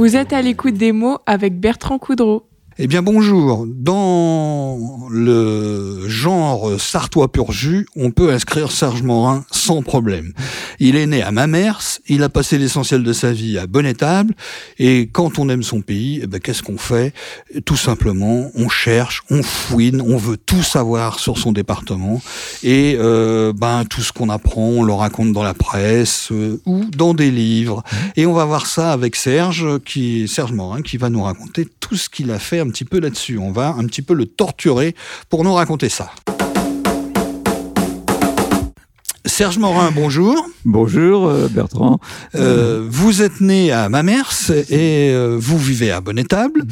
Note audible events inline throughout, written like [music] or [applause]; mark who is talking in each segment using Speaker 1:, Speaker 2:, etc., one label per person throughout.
Speaker 1: Vous êtes à l'écoute des mots avec Bertrand Coudreau.
Speaker 2: Eh bien bonjour, dans le genre sartois pur jus, on peut inscrire Serge Morin sans problème. Il est né à Mamers, il a passé l'essentiel de sa vie à Bonnetable, et quand on aime son pays, eh ben, qu'est-ce qu'on fait? Tout simplement, on cherche, on fouine, on veut tout savoir sur son département, et euh, ben tout ce qu'on apprend, on le raconte dans la presse euh, ou dans des livres. Et on va voir ça avec Serge, qui Serge Morin, qui va nous raconter tout ce qu'il a fait petit peu là-dessus. On va un petit peu le torturer pour nous raconter ça. Serge Morin, bonjour.
Speaker 3: Bonjour euh, Bertrand.
Speaker 2: Euh, vous êtes né à Mamers et euh, vous vivez à Bonnetable.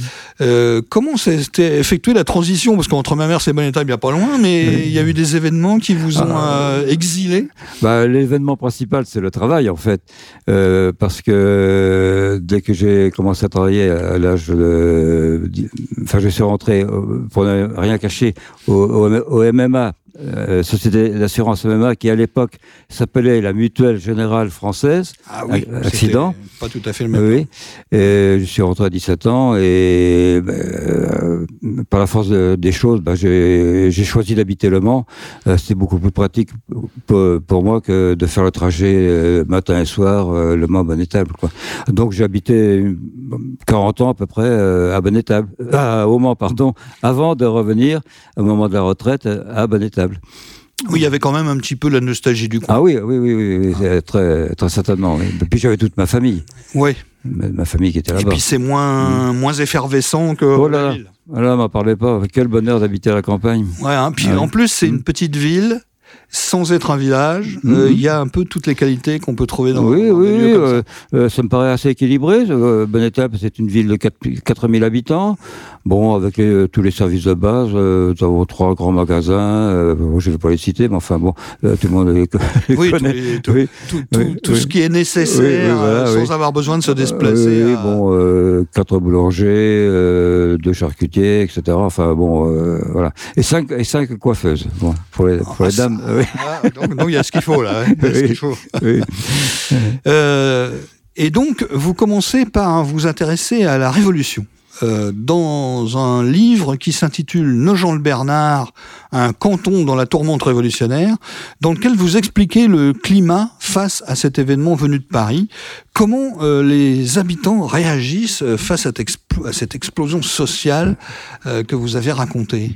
Speaker 2: Euh, comment s'est effectuée la transition? Parce qu'entre Mamers et Bonnetable, il n'y a pas loin, mais il y a eu des événements qui vous ont euh, exilé?
Speaker 3: Bah, L'événement principal, c'est le travail en fait. Euh, parce que dès que j'ai commencé à travailler à l'âge de... Enfin, je suis rentré, pour ne rien cacher, au, au, au MMA euh, société d'assurance MMA qui à l'époque s'appelait la Mutuelle Générale Française.
Speaker 2: Ah oui,
Speaker 3: accident.
Speaker 2: Pas tout à fait le même.
Speaker 3: Oui. Et je suis rentré à 17 ans et euh, par la force de, des choses, bah, j'ai choisi d'habiter Le Mans. Euh, C'était beaucoup plus pratique pour, pour, moi que de faire le trajet euh, matin et soir euh, Le Mans Bonnetable. Quoi. Donc j'ai habité 40 ans à peu près à Bonnetable, ah, au Mans pardon, avant de revenir au moment de la retraite à Bonnetable.
Speaker 2: Oui, il y avait quand même un petit peu la nostalgie du coin.
Speaker 3: Ah oui, oui, oui, oui, oui très, très certainement. Oui. Depuis, j'avais toute ma famille.
Speaker 2: Oui.
Speaker 3: Ma, famille qui était là-bas.
Speaker 2: Et puis, c'est moins, mmh. moins effervescent que
Speaker 3: oh là, la ville. Voilà, m'en parlez pas. Quel bonheur d'habiter à la campagne.
Speaker 2: Ouais, hein, puis ah, en plus, c'est mmh. une petite ville sans être un village, il mmh. euh, y a un peu toutes les qualités qu'on peut trouver dans,
Speaker 3: oui,
Speaker 2: dans
Speaker 3: oui,
Speaker 2: des lieux comme
Speaker 3: euh,
Speaker 2: ça.
Speaker 3: Euh, ça me paraît assez équilibré. Bonnetable, c'est une ville de 4, 4000 habitants. Bon, avec les, tous les services de base, nous avons trois grands magasins. Je ne vais pas les citer, mais enfin bon, tout le monde les, [laughs] les
Speaker 2: oui,
Speaker 3: connaît.
Speaker 2: Tout, oui, tout, tout, tout ce qui est nécessaire, voilà, sans avoir besoin de se déplacer.
Speaker 3: Oui,
Speaker 2: à...
Speaker 3: bon, quatre boulangers, deux charcutiers, etc. Enfin bon, voilà. Et cinq, et cinq coiffeuses. Bon, pour les, pour
Speaker 2: ah,
Speaker 3: les
Speaker 2: ah, donc il y a ce qu'il faut là. Hein, qu'il faut. euh, et donc, vous commencez par vous intéresser à la Révolution. Euh, dans un livre qui s'intitule Nogent-le-Bernard, un canton dans la tourmente révolutionnaire, dans lequel vous expliquez le climat face à cet événement venu de Paris, comment euh, les habitants réagissent face à, cette explosion sociale euh, que vous avez racontée?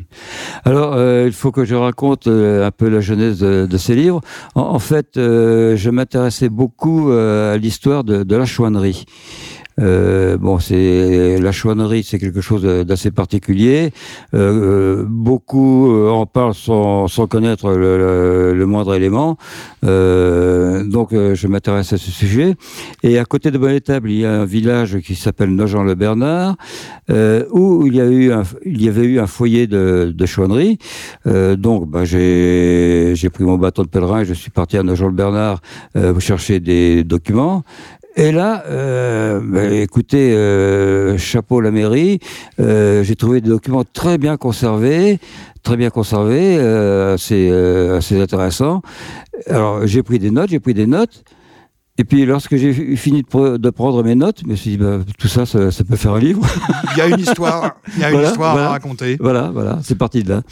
Speaker 3: Alors, euh, il faut que je raconte euh, un peu la genèse de, ces livres. En, fait, je m'intéressais beaucoup à l'histoire de la chouannerie. Euh, bon, c'est la chouannerie, c'est quelque chose d'assez particulier. Euh, beaucoup en parlent sans, sans connaître le, le, le, moindre élément. Euh, donc, je m'intéresse à ce sujet. Et à côté de Bonnetable, il y a un village qui s'appelle Nogent-le-Bernard, où il y a eu, un, il y avait eu un foyer de, de chouannerie. donc, bah, j'ai pris mon bâton de pèlerin et je suis parti à Nogent-le-Bernard chercher des documents. Et là, euh, bah, écoutez, euh, chapeau la mairie, euh, j'ai trouvé des documents très bien conservés, très bien conservés, assez, assez intéressants. Alors j'ai pris des notes, j'ai pris des notes. Et puis, lorsque j'ai fini de, de, prendre mes notes, je me suis dit, bah, tout ça, ça, ça, peut faire un livre.
Speaker 2: Il y a une histoire, il y a une voilà, histoire
Speaker 3: voilà,
Speaker 2: à raconter.
Speaker 3: Voilà, voilà, c'est parti de là.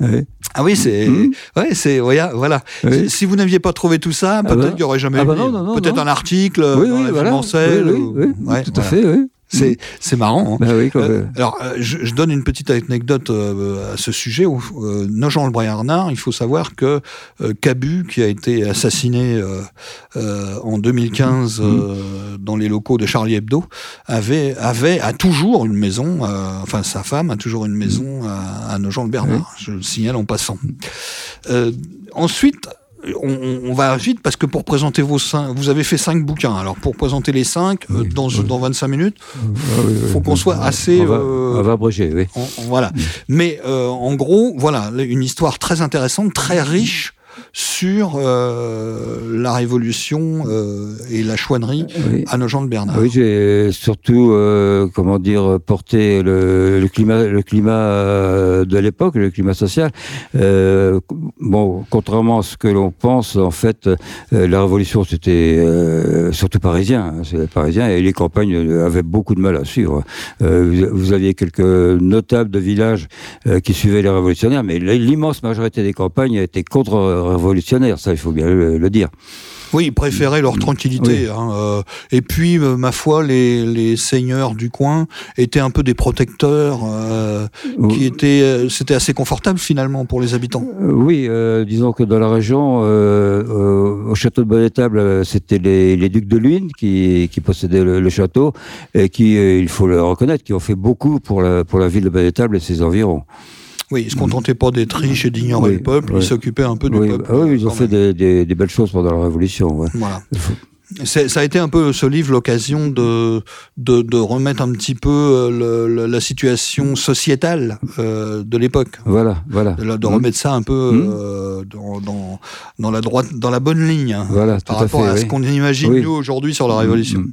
Speaker 2: Ouais. Ah oui, c'est, mmh. ouais, c'est, voilà. voilà. Oui. Si vous n'aviez pas trouvé tout ça, peut-être ah bah, qu'il n'y aurait jamais
Speaker 3: ah
Speaker 2: eu.
Speaker 3: bah non,
Speaker 2: peut-être un article
Speaker 3: oui,
Speaker 2: dans
Speaker 3: oui,
Speaker 2: la
Speaker 3: voilà.
Speaker 2: Financelle,
Speaker 3: oui, oui, oui, ouais, tout voilà. à fait, oui.
Speaker 2: C'est c'est marrant. Hein.
Speaker 3: Bah oui,
Speaker 2: euh, alors, euh, je, je, donne une petite anecdote euh, à ce sujet. Euh, Nogent-le-Briardard, il faut savoir que euh, Cabu, qui a été assassiné euh, en 2015 mmh. dans les locaux de Charlie Hebdo, avait avait a toujours une maison. enfin, sa femme a toujours une maison à, à Nogent-le-Bernard. Mmh. Je le signale en passant. ensuite, on, on, va vite parce que pour présenter vos cinq, vous avez fait cinq bouquins. Alors pour présenter les cinq oui, euh, dans, oui. dans 25 minutes, il ah, oui, faut qu'on soit assez.
Speaker 3: On va, euh, on va abréger, oui.
Speaker 2: On, voilà. Mais euh, en gros, voilà une histoire très intéressante, très riche sur euh, la Révolution euh, et la chouannerie à nos gens de Bernard.
Speaker 3: Oui, j'ai surtout, euh, comment dire, porté le, le climat, le climat de l'époque, le climat social. Bon, contrairement à ce que l'on pense, en fait, la Révolution, c'était surtout parisien, hein, c'est parisien, et les campagnes avaient beaucoup de mal à suivre. vous aviez quelques notables de villages qui suivaient les révolutionnaires, mais l'immense majorité des campagnes étaient contre-révolutionnaires, ça il faut bien le, dire.
Speaker 2: Oui, ils préféraient leur tranquillité. Hein, euh, et puis, euh, ma foi, les, les, seigneurs du coin étaient un peu des protecteurs, euh, qui étaient, c'était assez confortable finalement pour les habitants.
Speaker 3: oui, disons que dans la région, au château de Bonnetable, c'était les, les, ducs de Luynes qui, qui possédaient le, château et qui, il faut le reconnaître, qui ont fait beaucoup pour la, pour la ville de Bonnetable et ses environs.
Speaker 2: Oui, ils ne se contentaient pas d'être riches et d'ignorer le peuple, ils s'occupaient un peu du peuple.
Speaker 3: Ah oui, ils ont fait des, belles choses pendant la Révolution.
Speaker 2: Voilà. Ça a été un peu ce livre l'occasion de, de, remettre un petit peu euh, la situation sociétale euh, de l'époque.
Speaker 3: Voilà, voilà.
Speaker 2: De, remettre ça un peu mmh. euh, dans, dans, la droite, dans la bonne ligne. Hein, voilà, par rapport à, ce qu'on imagine nous aujourd'hui sur la mmh,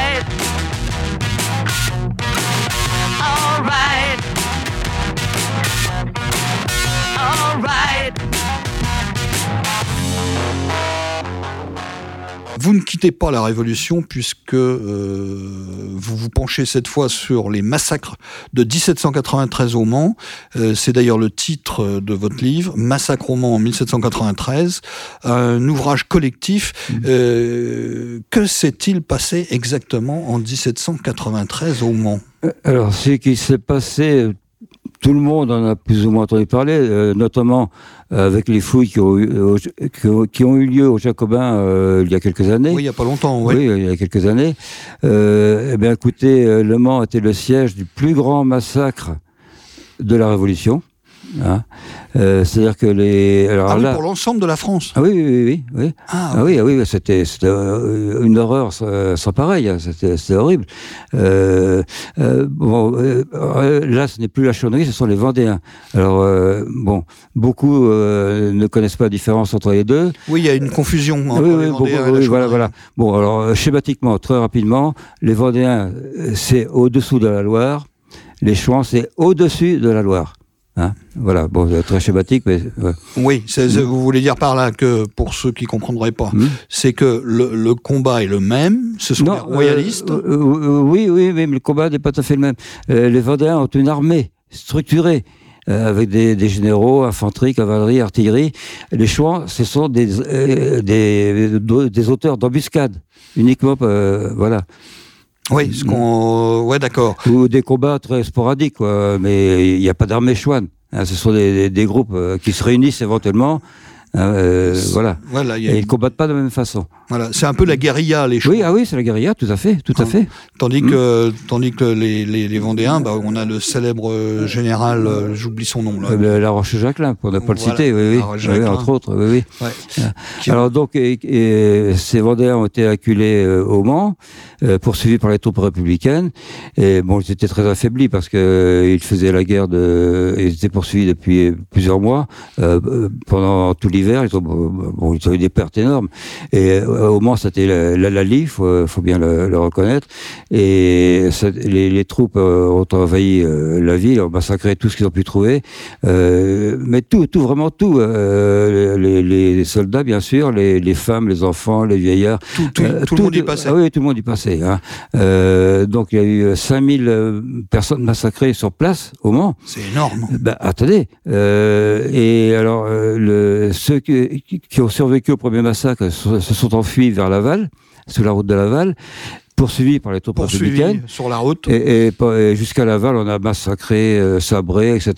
Speaker 2: Vous ne quittez pas la Révolution puisque euh, vous vous penchez cette fois sur les massacres de 1793 au Mans. Euh, c'est d'ailleurs le titre de votre livre, Massacre au Mans en 1793, un ouvrage collectif. Mmh. Euh, que s'est-il passé exactement en 1793 au Mans?
Speaker 3: Alors, ce qui s'est passé tout le monde en a plus ou moins entendu parler, euh, notamment euh, avec les fouilles qui ont, eu, euh, qui, ont eu lieu aux Jacobins il y a quelques années.
Speaker 2: Oui, il n'y a pas longtemps, oui.
Speaker 3: Oui, il y a quelques années. eh bien, écoutez, Le Mans était le siège du plus grand massacre de la Révolution. Hein. Euh, c'est-à-dire que les.
Speaker 2: Alors ah là... pour l'ensemble de la France.
Speaker 3: Ah oui, oui, oui, oui. Ah, ah oui, ah oui, c'était euh, une horreur sans, pareil. Hein. C'était horrible. Euh, euh, bon, là, ce n'est plus la chaunerie, ce sont les Vendéens. Alors bon, beaucoup ne connaissent pas la différence entre les deux.
Speaker 2: Oui, il y a une confusion
Speaker 3: entre oui, les Vendéens et la voilà, voilà. Bon, alors schématiquement, très rapidement, les Vendéens, c'est au-dessous de la Loire. Les Chouans, c'est au-dessus de la Loire. Hein voilà, bon, très schématique, mais.
Speaker 2: Oui, vous voulez dire par là que, pour ceux qui ne comprendraient pas, hmm. c'est que le, combat est le même, ce sont les royalistes euh,
Speaker 3: euh, euh, Oui, oui, mais le combat n'est pas tout à fait le même. les Vendéens ont une armée structurée. avec des, généraux, infanterie, cavalerie, artillerie. Les Chouans, ce sont des, des, des, auteurs d'embuscades, uniquement, voilà.
Speaker 2: Oui, ce qu'on, ouais, d'accord.
Speaker 3: Ou des combats très sporadiques, quoi. Mais il n'y a pas d'armée chouane. Hein, ce sont des, des, groupes euh, qui se réunissent éventuellement euh, voilà. voilà y a et ils combattent pas de la même façon.
Speaker 2: Voilà, c'est un peu la guérilla, les choses.
Speaker 3: Oui, ah oui, c'est la guérilla, tout à fait, tout à hein. fait.
Speaker 2: Tandis que, mm. tandis que les, les, les Vendéens, bah, on a le célèbre euh, général, euh, j'oublie son nom là.
Speaker 3: Euh, la Roche-Jacquelin, pour ne pas le citer, oui, oui, entre autres, oui, oui. Ouais. Alors donc, et, ces Vendéens ont été acculés au Mans, poursuivis par les troupes républicaines, et bon, ils étaient très affaiblis parce que ils faisaient la guerre de, ils étaient poursuivis depuis plusieurs mois pendant tout l'hiver l'hiver, ils, ont- bon, ils ont eu des pertes énormes. Et euh, au Mans, c'était la, la Lali, faut, faut bien le, le reconnaître. Et les, les troupes euh, ont envahi euh, la ville, ont massacré tout ce qu'ils ont pu trouver. Euh, mais tout, tout, vraiment tout. Euh, les, les soldats, bien sûr, les, les femmes, les enfants, les vieillards.
Speaker 2: Tout, tout-
Speaker 3: Euh,
Speaker 2: tout le monde y passait.
Speaker 3: Ah oui, tout le monde y passait. Hein. Euh, donc il y a eu 5000 euh, personnes massacrées sur place au Mans.
Speaker 2: C'est énorme.
Speaker 3: Ben, attendez. Euh, et alors, euh, le, ceux qui, ont survécu au premier massacre se, se sont enfuis vers Laval, sur la route de Laval, poursuivis par les troupes républicaines.
Speaker 2: sur la route.
Speaker 3: Et, et pas- et jusqu'à Laval, on a massacré, euh, sabré, etc.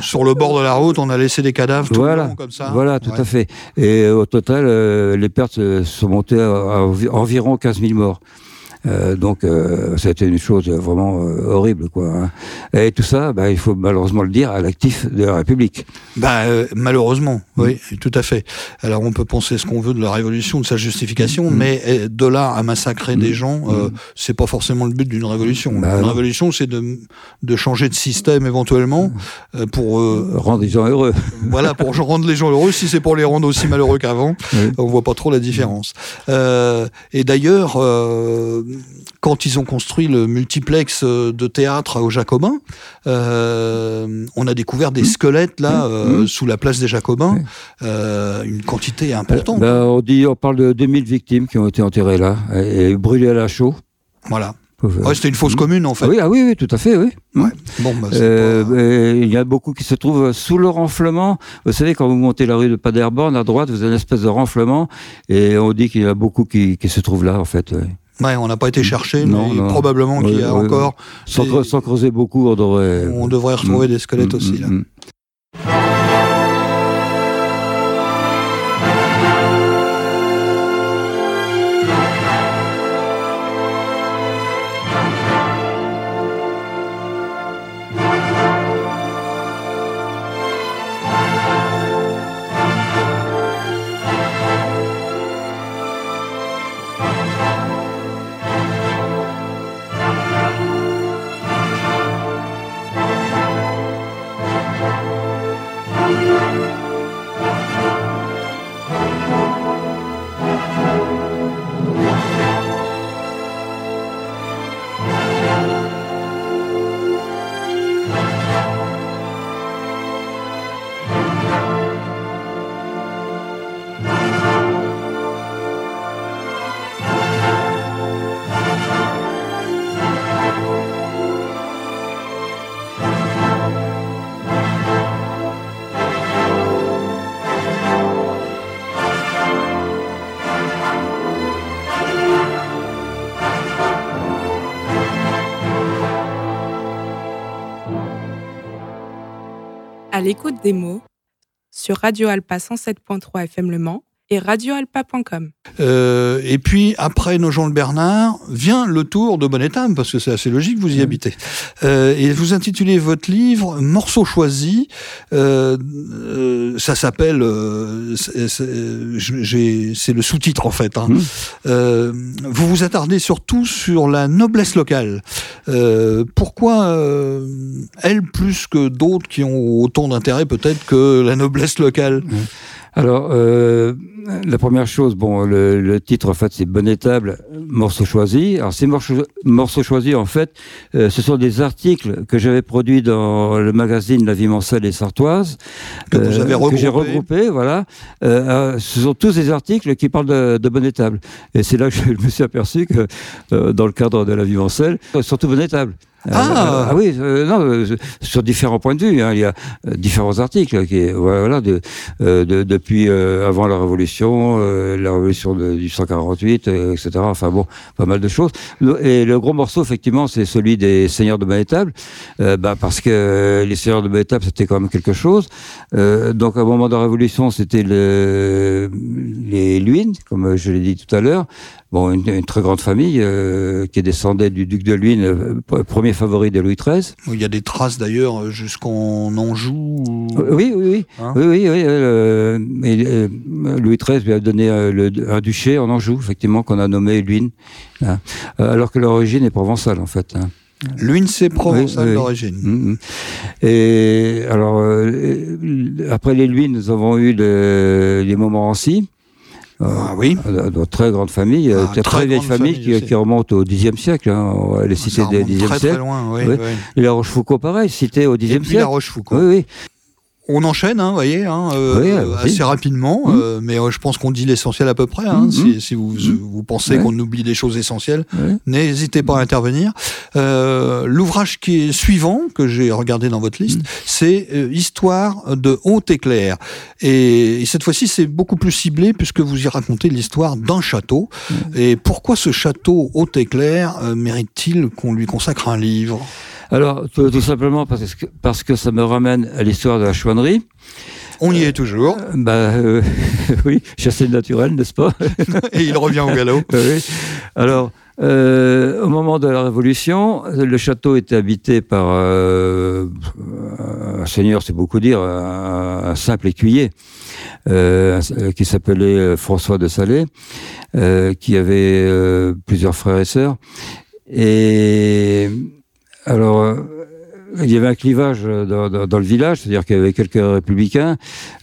Speaker 2: Sur le bord de la route, on a laissé des cadavres tout le
Speaker 3: Voilà,
Speaker 2: long comme ça.
Speaker 3: voilà, tout
Speaker 2: Ouais.
Speaker 3: à fait. Et au total, euh, les pertes euh, sont montées à, à envi- environ 15 000 morts. Euh, donc, euh, été une chose vraiment euh, horrible, quoi. hein. Et tout ça, bah, il faut malheureusement le dire, à l'actif de la République.
Speaker 2: Bah, euh, malheureusement, oui, tout à fait. Alors on peut penser ce qu'on veut de la révolution, de sa justification,
Speaker 3: Mm.
Speaker 2: mais de là à massacrer des gens, euh, c'est pas forcément le but d'une révolution.
Speaker 3: Bah,
Speaker 2: Une révolution, c'est de, de changer de système éventuellement euh, pour euh,
Speaker 3: Rendre les gens heureux. [laughs]
Speaker 2: voilà pour rendre les gens heureux. Si c'est pour les rendre aussi malheureux qu'avant, on voit pas trop la différence. Euh, et d'ailleurs, euh, quand ils ont construit le multiplex euh, de théâtre au Jacobin, euh, on a découvert des squelettes là euh,
Speaker 3: Mmh.
Speaker 2: sous la place des Jacobins, euh, une quantité importante.
Speaker 3: Ben, on dit, on parle de 2000 victimes qui ont été enterrées là et, et brûlées à la chaux.
Speaker 2: Voilà. Ouais, c'était une fausse commune en fait.
Speaker 3: Ah oui, ah oui, oui, tout à fait, oui.
Speaker 2: Ouais. Bon, bah,
Speaker 3: Euh,
Speaker 2: pas-
Speaker 3: euh, il y a beaucoup qui se trouvent sous le renflement. Vous savez, quand vous montez la rue de Paderborn, à droite, vous avez une espèce de renflement, et on dit qu'il y en a beaucoup qui, qui se trouvent là, en fait. ouais.
Speaker 2: Ouais, on n'a pas été chercher,
Speaker 3: Non,
Speaker 2: mais
Speaker 3: non.
Speaker 2: probablement qu'il y a
Speaker 3: Ouais,
Speaker 2: encore.
Speaker 3: Sans,
Speaker 2: des-
Speaker 3: sans creuser beaucoup, on devrait.
Speaker 2: On devrait retrouver des squelettes
Speaker 3: Mm,
Speaker 2: aussi
Speaker 3: mm,
Speaker 2: là.
Speaker 3: mm.
Speaker 1: L'écoute des mots sur Radio Alpa 107.3 FM Le Mans et radioalpa.com.
Speaker 2: Euh, et puis après Nogent le Bernard vient le tour de Bonnetam parce que c'est assez logique, vous y habitez. Euh, et vous intitulez votre livre Morceaux choisis. Euh, euh, ça s'appelle, euh, c'est le sous-titre en fait. hein.
Speaker 3: Mmh.
Speaker 2: Euh, vous vous attardez surtout sur la noblesse locale. Euh, pourquoi euh, elle plus que d'autres qui ont autant d'intérêt peut-être que la noblesse locale?
Speaker 3: Alors, euh, la première chose, bon, le, le titre, en fait, c'est Bonnétable, morceaux choisis. Alors, ces morceaux, morceaux choisis, en fait, euh, ce sont des articles que j'avais produits dans le magazine La Vie Mancelle et Sartoise.
Speaker 2: Que vous avez
Speaker 3: que j'ai
Speaker 2: regroupé.
Speaker 3: regroupé, voilà. Euh, euh, ce sont tous des articles qui parlent de, de Bonnétable. Et c'est là que je me suis aperçu que, euh, dans le cadre de La Vie Mancelle, surtout Bonnétable. Euh,
Speaker 2: Ah.
Speaker 3: ah oui, euh, non, euh, sur différents points de vue. hein. il y a euh, différents articles qui, voilà, de, euh, de- depuis euh, avant la Révolution, euh, la Révolution de, du 148, euh, etc. Enfin bon, pas mal de choses. Et le gros morceau, effectivement, c'est celui des Seigneurs de Bonnétable, euh, bah, parce que euh, les Seigneurs de Bonnétable, c'était quand même quelque chose. Euh, donc, au moment de la Révolution, c'était le, les Luynes, comme je l'ai dit tout à l'heure. Bon, une, une très grande famille euh, qui descendait du duc de Luynes, euh, pr- premier favori de Louis XIII.
Speaker 2: Il y a des traces d'ailleurs jusqu'en Anjou. ou-
Speaker 3: Oui, oui, oui.
Speaker 2: Hein
Speaker 3: oui, oui, oui, euh, et, euh, Louis XIII lui a donné euh, le- un duché en Anjou, effectivement, qu'on a nommé Luynes, hein. Euh, alors que l'origine est provençale, en fait. hein.
Speaker 2: L'une, c'est provençal d'origine.
Speaker 3: Mm, mm. Et alors, euh, après les Luynes, nous avons eu les Montmorency.
Speaker 2: Ah oui.
Speaker 3: Euh, de très grande famille, ah, très, très vieille famille, qui, qui, remonte au Xe siècle. Hein, les cités des Xe
Speaker 2: siècle. Très loin, oui, oui.
Speaker 3: Et la Rochefoucauld, pareil, cité au Xe siècle. La
Speaker 2: Rochefoucauld.
Speaker 3: Oui, oui.
Speaker 2: On enchaîne, hein, voyez, hein, euh, assez rapidement, mmh. euh, mais euh, je pense qu'on dit l'essentiel à peu près. Hein, mmh. si, si, vous, mmh. vous pensez qu'on oublie des choses essentielles, n'hésitez pas à intervenir. L'ouvrage qui est suivant, que j'ai regardé dans votre liste, c'est Histoire de Haute-Éclair. Et, et, cette fois-ci, c'est beaucoup plus ciblé puisque vous y racontez l'histoire d'un château. Et pourquoi ce château Haute-Éclair mérite-t-il qu'on lui consacre un livre?
Speaker 3: Alors, tout, simplement parce que, parce que ça me ramène à l'histoire de la chouannerie.
Speaker 2: On y est toujours.
Speaker 3: Euh, bah euh, [laughs] oui, chasser le naturel, n'est-ce pas [laughs]
Speaker 2: Et il revient au galop. [laughs]
Speaker 3: oui. Alors, euh, au moment de la Révolution, le château était habité par un seigneur, c'est beaucoup dire, un, simple écuyer, qui s'appelait François de Salé, qui avait plusieurs frères et sœurs. Et alors, euh, il y avait un clivage dans, dans, le village, c'est-à-dire qu'il y avait quelques républicains.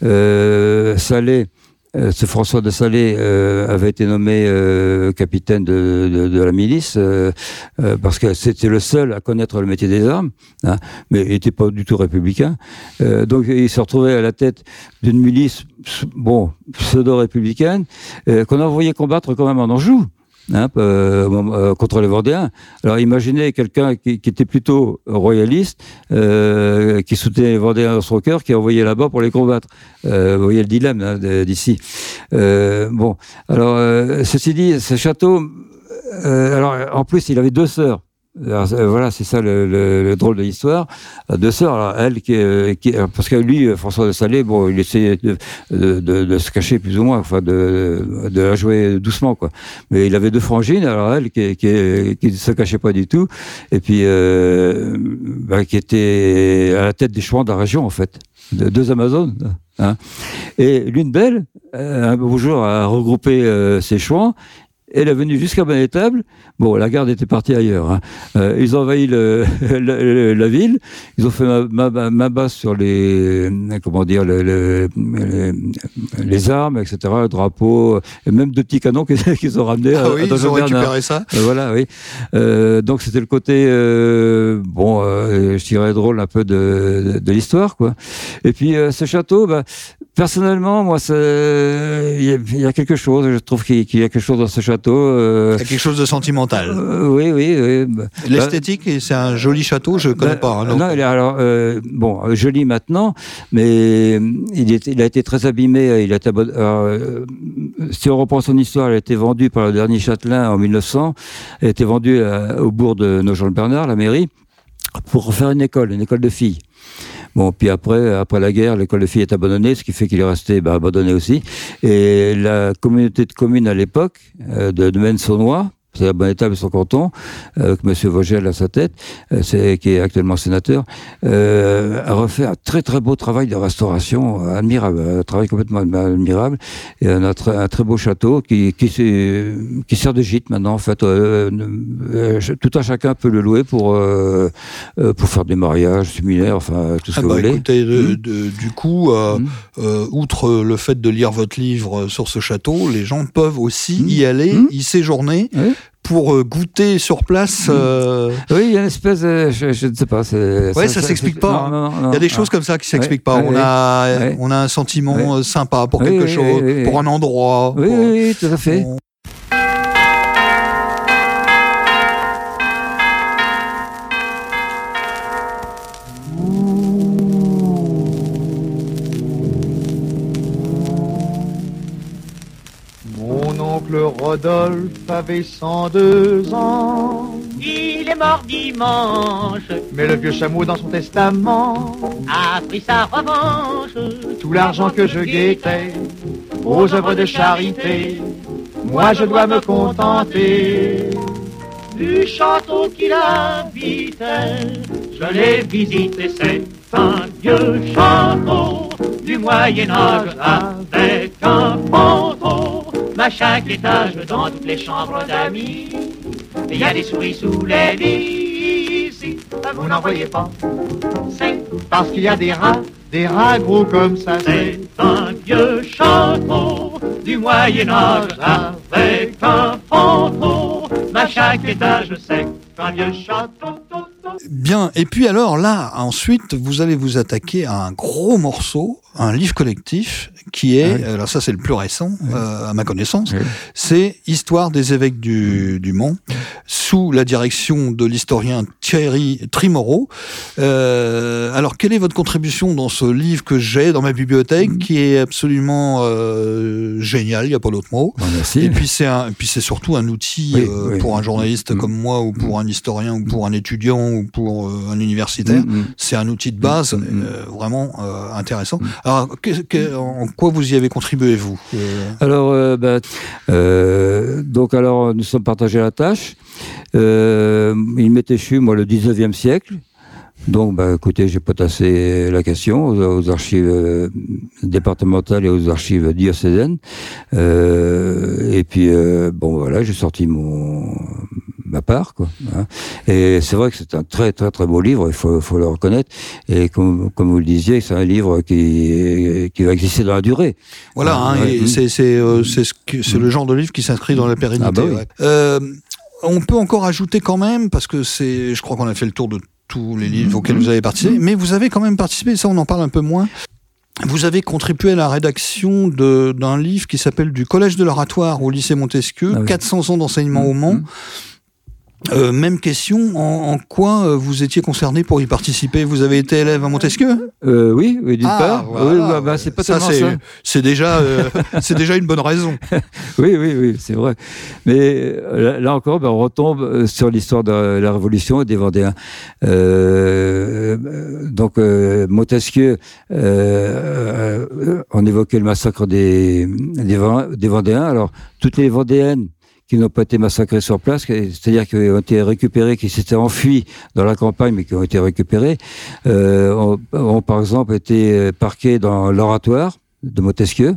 Speaker 3: Euh, Salé, euh, ce François de Salé euh, avait été nommé euh, capitaine de, de, de, la milice parce que c'était le seul à connaître le métier des armes, hein, mais il n'était pas du tout républicain. donc il se retrouvait à la tête d'une milice, bon, pseudo-républicaine, qu'on envoyait combattre quand même en Anjou. Hein, euh, euh, contre les Vendéens. Alors imaginez quelqu'un qui, qui, était plutôt royaliste, euh, qui soutenait les Vendéens dans son cœur, qui envoyé là-bas pour les combattre. Euh, vous voyez le dilemme hein, d'ici. Euh, bon, alors ceci dit, ce château, alors en plus il avait deux sœurs. Euh, voilà, c'est ça le, le, drôle de l'histoire. Deux sœurs, elle qui, qui, parce que lui, François de Salé, bon, il essayait de, de, de, de, se cacher plus ou moins, enfin, de, la jouer doucement, quoi. Mais il avait deux frangines, alors elle qui, qui, qui ne se cachait pas du tout, et puis euh, bah, qui était à la tête des chouans de la région, en fait, de, deux Amazones. Hein. Et l'une d'elles, euh, un beau jour, a regroupé euh, ses chouans elle est venue jusqu'à Bonnétable. Bon, la garde était partie ailleurs. Hein. Euh, ils ont envahi le, [laughs] la ville. Ils ont fait ma, ma, ma base sur les, comment dire, les, les, armes, etc., le drapeau, et même deux petits canons [laughs] qu'ils ont ramenés.
Speaker 2: Ah oui, ils ont récupéré ça.
Speaker 3: Euh, voilà, oui. Euh, donc c'était le côté, bon, je dirais drôle un peu de l'histoire, quoi. Et puis ce château, bah, personnellement, moi, il y, y, a quelque chose. Je trouve qu'il y a quelque chose dans ce château
Speaker 2: euh, quelque chose de sentimental.
Speaker 3: Euh, oui, oui. oui.
Speaker 2: L'esthétique, c'est un joli château, je ne connais bah, pas.
Speaker 3: Hein, non, alors, euh, bon, joli maintenant, mais il, est, il, a été très abîmé. Il a été, si on reprend son histoire, il a été vendu par le dernier châtelain en 1900. Il a été vendu au bourg de Nogent-le-Bernard, la mairie, pour refaire une école, une école de filles. Bon, puis après, après la guerre, l'école de filles est abandonnée, ce qui fait qu'il est resté bah, abandonné aussi. Et la communauté de communes à l'époque, euh, de Domaine-Saunois, c'est la bonne étape de son canton, avec M. Vogel à sa tête, euh, c'est, qui est actuellement sénateur, euh, a refait un très très beau travail de restauration, admirable, un travail complètement admirable, et un, un très beau château qui, qui, qui sert de gîte maintenant, en fait. Euh, euh, tout un chacun peut le louer pour, euh, pour faire des mariages similaires, enfin, tout ce ah que
Speaker 2: bah
Speaker 3: vous
Speaker 2: écoutez, de, mmh. de, du coup, mmh. outre le fait de lire votre livre sur ce château, les gens peuvent aussi mmh. y aller, y séjourner. Oui pour euh, goûter sur place. Euh...
Speaker 3: Oui, il y a une espèce, de, je, je ne sais pas.
Speaker 2: Ouais, ça, ça, s'explique pas. Non, non, non, il y a des choses comme ça qui s'expliquent pas. on a, on a un sentiment euh, sympa pour quelque chose, pour un endroit.
Speaker 3: Oui,
Speaker 2: pour...
Speaker 3: oui, tout à fait. On...
Speaker 4: Rodolphe avait 102 ans.
Speaker 5: Il est mort dimanche.
Speaker 4: Mais le vieux chameau dans son testament
Speaker 5: a pris sa revanche.
Speaker 4: Tout l'argent que je guettais aux œuvres de charité, moi je dois me contenter
Speaker 5: du château qu'il habitait. Je l'ai visité, c'est un vieux château du Moyen Âge avec un fantôme à chaque étage, dans toutes les chambres d'amis, il y a des souris sous les lits,
Speaker 4: vous n'en voyez pas. C'est parce qu'il y a des rats, des rats gros comme ça.
Speaker 5: C'est un vieux château du Moyen-Âge avec un fantôme à chaque étage sec. Un vieux château.
Speaker 2: Bien, et puis alors là, ensuite, vous allez vous attaquer à un gros morceau, un livre collectif, qui est,
Speaker 3: Ah oui.
Speaker 2: alors ça c'est le plus récent, euh, à ma connaissance,
Speaker 3: Oui.
Speaker 2: c'est Histoire des évêques du, du Mans, sous la direction de l'historien Thierry Trimoro. Euh, alors, quelle est votre contribution dans ce livre que j'ai dans ma bibliothèque, qui est absolument euh, génial, il n'y a pas d'autre mot
Speaker 3: Bon, merci.
Speaker 2: et puis c'est un, et puis c'est surtout un outil euh, pour un journaliste
Speaker 3: Mm.
Speaker 2: comme moi ou pour un historien ou pour un étudiant ou pour euh, un universitaire. C'est un outil de base euh, vraiment euh, intéressant. Alors, que- que- en quoi vous y avez contribué vous Euh,
Speaker 3: Alors, euh, bah, euh, donc alors, nous sommes partagés la tâche. Euh, il m'était chu, moi, le 19e siècle. Donc, bah, écoutez, j'ai potassé la question aux, aux archives euh, départementales et aux archives diocésaines. Euh, et puis, euh, bon, voilà, j'ai sorti mon ma part, quoi. hein. Et c'est vrai que c'est un très, très, très beau livre, il faut, faut le reconnaître. Et comme, comme vous le disiez, c'est un livre qui, qui va exister dans la durée.
Speaker 2: Voilà,
Speaker 3: Ah,
Speaker 2: hein,
Speaker 3: ouais.
Speaker 2: et
Speaker 3: Mm.
Speaker 2: c'est euh, ce le genre de livre qui s'inscrit dans la pérennité.
Speaker 3: Ah bah oui.
Speaker 2: ouais. Euh, on peut encore ajouter quand même parce que c'est, je crois qu'on a fait le tour de tous les livres auxquels vous avez participé, mais vous avez quand même participé. Ça, on en parle un peu moins. Vous avez contribué à la rédaction d'un livre qui s'appelle Du Collège de l'Oratoire au lycée Montesquieu,
Speaker 3: Ah oui.
Speaker 2: 400 ans d'enseignement au Mans.
Speaker 3: Mm.
Speaker 2: Euh, même question, en, en quoi euh, vous étiez concerné pour y participer? Vous avez été élève à Montesquieu?
Speaker 3: Euh, oui, oui, d'une
Speaker 2: Ah,
Speaker 3: part.
Speaker 2: voilà.
Speaker 3: Oui, bah, bah, c'est pas
Speaker 2: Ça, c'est-
Speaker 3: ça.
Speaker 2: C'est déjà, euh, [laughs] c'est déjà une bonne raison. [laughs]
Speaker 3: Oui, oui, oui, c'est vrai. Mais euh, là, là encore, ben, on retombe sur l'histoire de la Révolution et des Vendéens. Donc, Montesquieu, on évoquait le massacre des, des, Ven- des Vendéens. Alors, toutes les Vendéennes qui n'ont pas été massacrées sur place, c'est-à-dire qui ont été récupérées, qui s'étaient enfuies dans la campagne, mais qui ont été récupérées, euh, ont, par exemple été parquées dans l'oratoire de Montesquieu.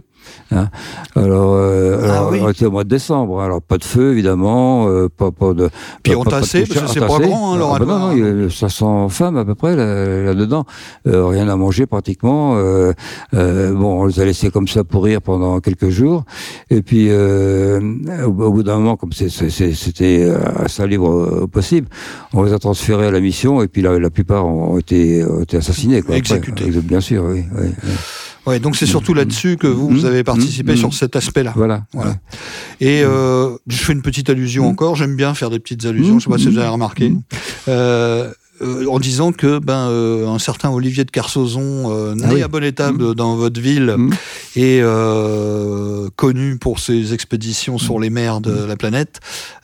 Speaker 3: Hein. Alors, euh,
Speaker 2: Ah
Speaker 3: alors
Speaker 2: oui.
Speaker 3: on était au mois de décembre. Alors, pas de feu, évidemment, euh, pas, pas de.
Speaker 2: Puis on tassait, parce que c'est pas grand, hein,
Speaker 3: Ah,
Speaker 2: l'oratoire.
Speaker 3: bah non, non, il y a 500 femmes à peu près là- là-dedans. Euh, rien à manger pratiquement. Euh, euh, bon, on les a laissés comme ça pourrir pendant quelques jours. Et puis, euh, au, au bout d'un moment, comme c'était euh, assez libre possible, on les a transférés à la mission. Et puis, la, la plupart ont été, ont été assassinés. Quoi.
Speaker 2: Exécutés.
Speaker 3: Ex- Bien sûr, oui. oui, oui.
Speaker 2: Ouais, donc c'est surtout là-dessus que vous, vous
Speaker 3: Mm,
Speaker 2: avez participé
Speaker 3: mm,
Speaker 2: sur
Speaker 3: mm.
Speaker 2: cet aspect-là.
Speaker 3: Voilà.
Speaker 2: Voilà. Et euh, je fais une petite allusion
Speaker 3: Mm.
Speaker 2: encore. J'aime bien faire des petites allusions. Je sais pas si vous avez remarqué.
Speaker 3: Mm.
Speaker 2: Euh, euh, en disant que ben euh, un certain Olivier de Carsozon, euh, né
Speaker 3: Ah oui.
Speaker 2: à Bonne-Étable dans votre ville
Speaker 3: Mm.
Speaker 2: et euh, connu pour ses expéditions sur les mers de la planète,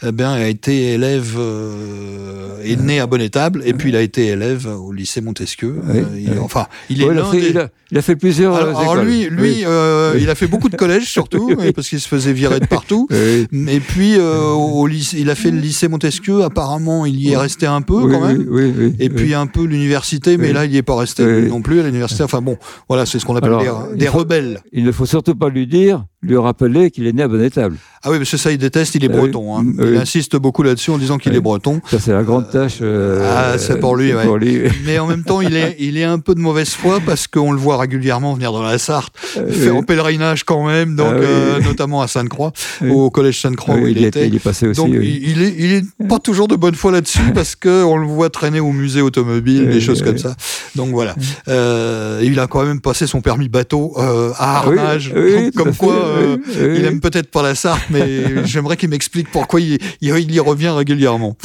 Speaker 2: eh ben a été élève, euh, est né à Bonne-Étable et puis il a été élève au lycée Montesquieu.
Speaker 3: Oui,
Speaker 2: Euh, il-
Speaker 3: oui.
Speaker 2: enfin, il est
Speaker 3: il, a fait,
Speaker 2: des-
Speaker 3: il, a, il a fait plusieurs
Speaker 2: alors,
Speaker 3: euh,
Speaker 2: alors
Speaker 3: écoles.
Speaker 2: lui, lui, euh, il a fait beaucoup de collèges surtout, [laughs] parce qu'il se faisait virer de partout.
Speaker 3: Oui.
Speaker 2: Et puis euh, au lycée, il a fait le lycée Montesquieu. Apparemment, il y est resté un peu quand même.
Speaker 3: oui, oui, oui,
Speaker 2: Et puis un peu l'université, mais là, il n'y est pas resté non plus à l'université. Enfin bon, voilà, c'est ce qu'on appelle
Speaker 3: Alors,
Speaker 2: des,
Speaker 3: il
Speaker 2: des
Speaker 3: faut-
Speaker 2: rebelles.
Speaker 3: Il ne faut surtout pas lui dire, lui rappeler qu'il est né à Bonne-Étable.
Speaker 2: Ah oui, parce que ça, il déteste, il est
Speaker 3: Ah
Speaker 2: breton. Hein.
Speaker 3: Ah
Speaker 2: Il insiste beaucoup là-dessus en disant qu'il
Speaker 3: Oui.
Speaker 2: est breton.
Speaker 3: Ça, c'est la grande tâche. euh,
Speaker 2: Ah, c'est pour lui,
Speaker 3: c'est
Speaker 2: ouais.
Speaker 3: pour lui.
Speaker 2: Mais en même temps, il est, il est un peu de mauvaise foi parce qu'on le voit régulièrement venir dans la Sarthe, faire en pèlerinage quand même, donc
Speaker 3: Ah
Speaker 2: euh, notamment à Sainte-Croix, au collège Sainte-Croix où il,
Speaker 3: il,
Speaker 2: était.
Speaker 3: était- il est passé aussi.
Speaker 2: Donc il, est, il est pas toujours de bonne foi là-dessus [laughs] parce que on le voit traîner au musée automobile, des choses comme ça. Donc voilà. Euh, il a quand même passé son permis bateau euh, à
Speaker 3: Oui,
Speaker 2: Arnage, comme quoi euh, il aime peut-être pas la Sarthe, mais [laughs] j'aimerais qu'il m'explique pourquoi il, y revient régulièrement.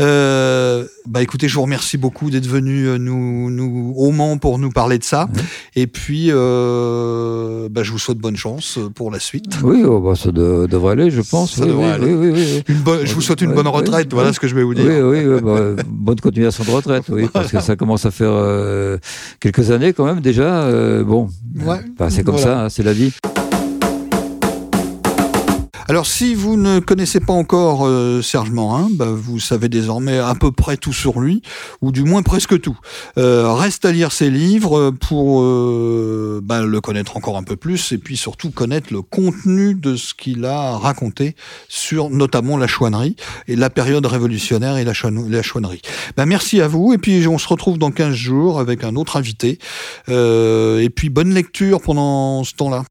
Speaker 2: Euh, bah écoutez, je vous remercie beaucoup d'être venu euh, nous, nous au Mans pour nous parler de ça. Et puis, euh, bah, je vous souhaite bonne chance pour la suite.
Speaker 3: Oui, oh, bah, ça de- devrait aller, je pense.
Speaker 2: Ça
Speaker 3: oui,
Speaker 2: devrait
Speaker 3: oui,
Speaker 2: aller.
Speaker 3: oui, oui, oui.
Speaker 2: Une bonne, je vous souhaite une bonne retraite. Voilà ce que je vais vous dire.
Speaker 3: Oui, oui, bah, [laughs] bonne continuation de retraite, oui, parce que ça commence à faire euh, quelques années quand même déjà. bon,
Speaker 2: Ouais,
Speaker 3: bah, c'est comme
Speaker 2: voilà.
Speaker 3: ça, hein, c'est la vie.
Speaker 2: Alors, si vous ne connaissez pas encore euh, Serge Morin, bah, vous savez désormais à peu près tout sur lui, ou du moins presque tout. Euh, reste à lire ses livres pour euh, bah, le connaître encore un peu plus et puis surtout connaître le contenu de ce qu'il a raconté sur notamment la chouannerie et la période révolutionnaire et la, chouannerie. Bah, merci à vous et puis on se retrouve dans 15 jours avec un autre invité. Euh, et puis bonne lecture pendant ce temps-là.